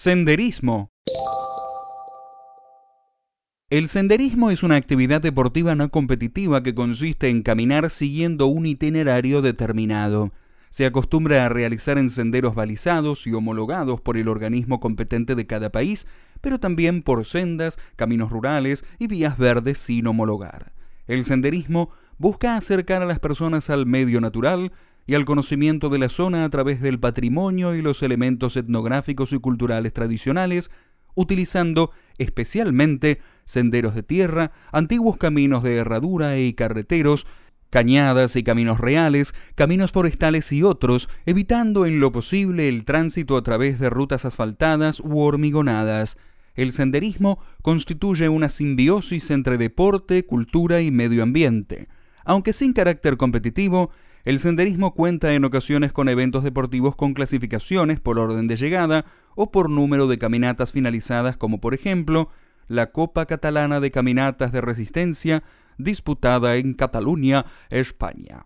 Senderismo. El senderismo es una actividad deportiva no competitiva que consiste en caminar siguiendo un itinerario determinado. Se acostumbra a realizar en senderos balizados y homologados por el organismo competente de cada país, pero también por sendas, caminos rurales y vías verdes sin homologar. El senderismo busca acercar a las personas al medio natural, y al conocimiento de la zona a través del patrimonio y los elementos etnográficos y culturales tradicionales, utilizando especialmente senderos de tierra, antiguos caminos de herradura y carreteros, cañadas y caminos reales, caminos forestales y otros, evitando en lo posible el tránsito a través de rutas asfaltadas u hormigonadas. El senderismo constituye una simbiosis entre deporte, cultura y medio ambiente. Aunque sin carácter competitivo, el senderismo cuenta en ocasiones con eventos deportivos con clasificaciones por orden de llegada o por número de caminatas finalizadas como por ejemplo la Copa Catalana de Caminatas de Resistencia disputada en Cataluña, España.